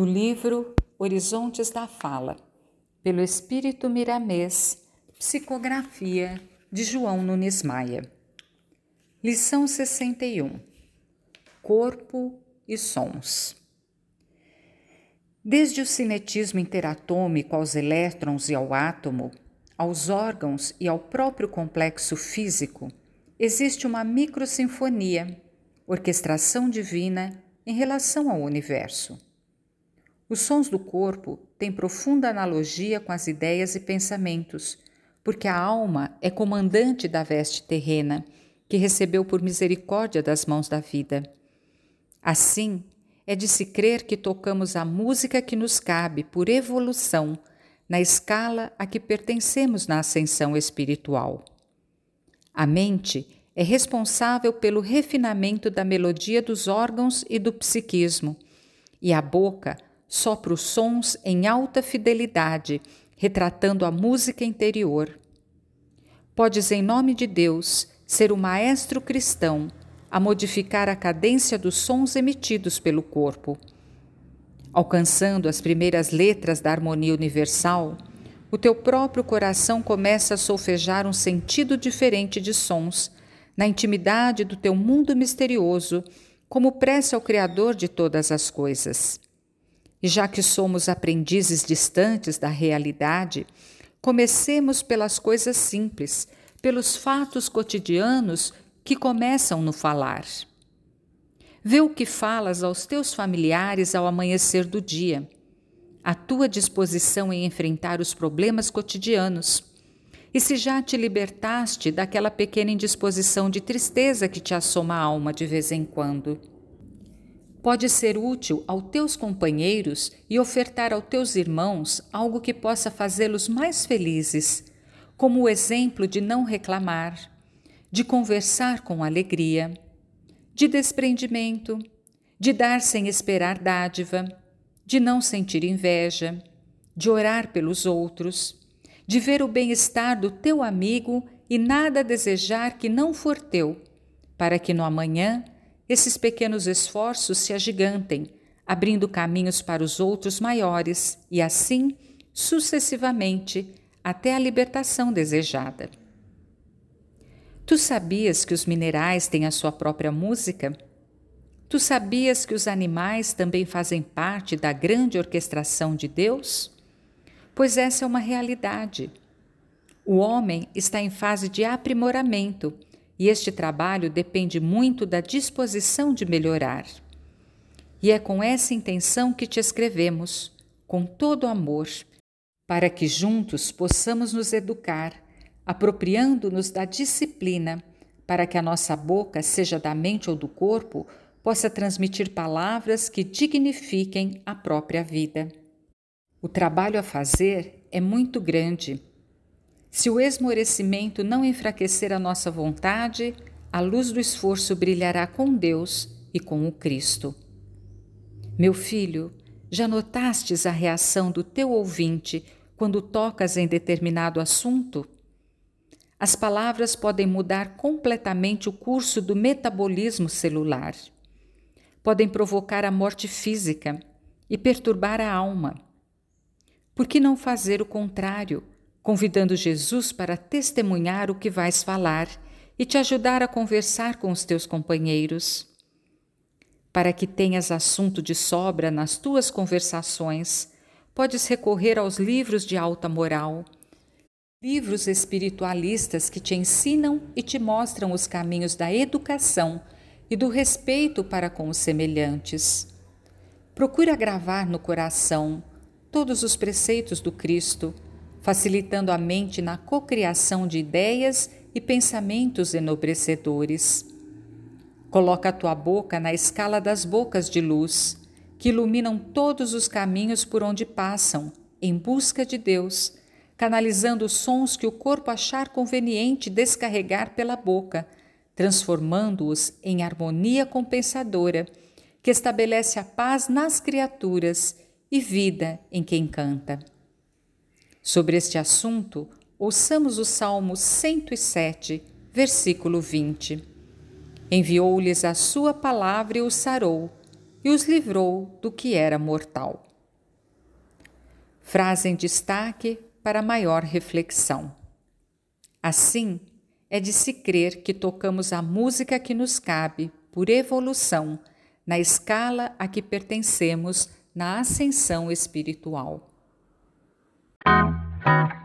do livro Horizontes da Fala, pelo Espírito Miramês, psicografia de João Nunes Maia. Lição 61 Corpo e Sons. Desde o cinetismo interatômico aos elétrons e ao átomo, aos órgãos e ao próprio complexo físico, existe uma microsinfonia, orquestração divina em relação ao universo. Os sons do corpo têm profunda analogia com as ideias e pensamentos, porque a alma é comandante da veste terrena, que recebeu por misericórdia das mãos da vida. Assim, é de se crer que tocamos a música que nos cabe por evolução na escala a que pertencemos na ascensão espiritual. A mente é responsável pelo refinamento da melodia dos órgãos e do psiquismo, e a boca sopra os sons em alta fidelidade, retratando a música interior. Podes, em nome de Deus, ser o maestro cristão a modificar a cadência dos sons emitidos pelo corpo. Alcançando as primeiras letras da harmonia universal, o teu próprio coração começa a solfejar um sentido diferente de sons, na intimidade do teu mundo misterioso, como prece ao Criador de todas as coisas. E já que somos aprendizes distantes da realidade, comecemos pelas coisas simples, pelos fatos cotidianos que começam no falar. Vê o que falas aos teus familiares ao amanhecer do dia, a tua disposição em enfrentar os problemas cotidianos. E se já te libertaste daquela pequena indisposição de tristeza que te assoma a alma de vez em quando. Pode ser útil aos teus companheiros e ofertar aos teus irmãos algo que possa fazê-los mais felizes, como o exemplo de não reclamar, de conversar com alegria, de desprendimento, de dar sem esperar dádiva, de não sentir inveja, de orar pelos outros, de ver o bem-estar do teu amigo e nada desejar que não for teu, para que no amanhã esses pequenos esforços se agigantem, abrindo caminhos para os outros maiores e assim, sucessivamente, até a libertação desejada. Tu sabias que os minerais têm a sua própria música? Tu sabias que os animais também fazem parte da grande orquestração de Deus? Pois essa é uma realidade. O homem está em fase de aprimoramento e este trabalho depende muito da disposição de melhorar. E é com essa intenção que te escrevemos, com todo amor, para que juntos possamos nos educar apropriando-nos da disciplina, para que a nossa boca, seja da mente ou do corpo, possa transmitir palavras que dignifiquem a própria vida. O trabalho a fazer é muito grande. Se o esmorecimento não enfraquecer a nossa vontade, a luz do esforço brilhará com Deus e com o Cristo. Meu filho, já notastes a reação do teu ouvinte quando tocas em determinado assunto? as palavras podem mudar completamente o curso do metabolismo celular. Podem provocar a morte física e perturbar a alma. Por que não fazer o contrário, convidando Jesus para testemunhar o que vais falar e te ajudar a conversar com os teus companheiros? Para que tenhas assunto de sobra nas tuas conversações, podes recorrer aos livros de alta moral Livros espiritualistas que te ensinam e te mostram os caminhos da educação e do respeito para com os semelhantes. Procura gravar no coração todos os preceitos do Cristo, facilitando a mente na cocriação de ideias e pensamentos enobrecedores. Coloca a tua boca na escala das bocas de luz, que iluminam todos os caminhos por onde passam, em busca de Deus canalizando os sons que o corpo achar conveniente descarregar pela boca, transformando-os em harmonia compensadora, que estabelece a paz nas criaturas e vida em quem canta. Sobre este assunto, ouçamos o Salmo 107, versículo 20. Enviou-lhes a sua palavra e os sarou, e os livrou do que era mortal. Frase em destaque para maior reflexão. Assim, é de se crer que tocamos a música que nos cabe por evolução na escala a que pertencemos na ascensão espiritual. Thank you.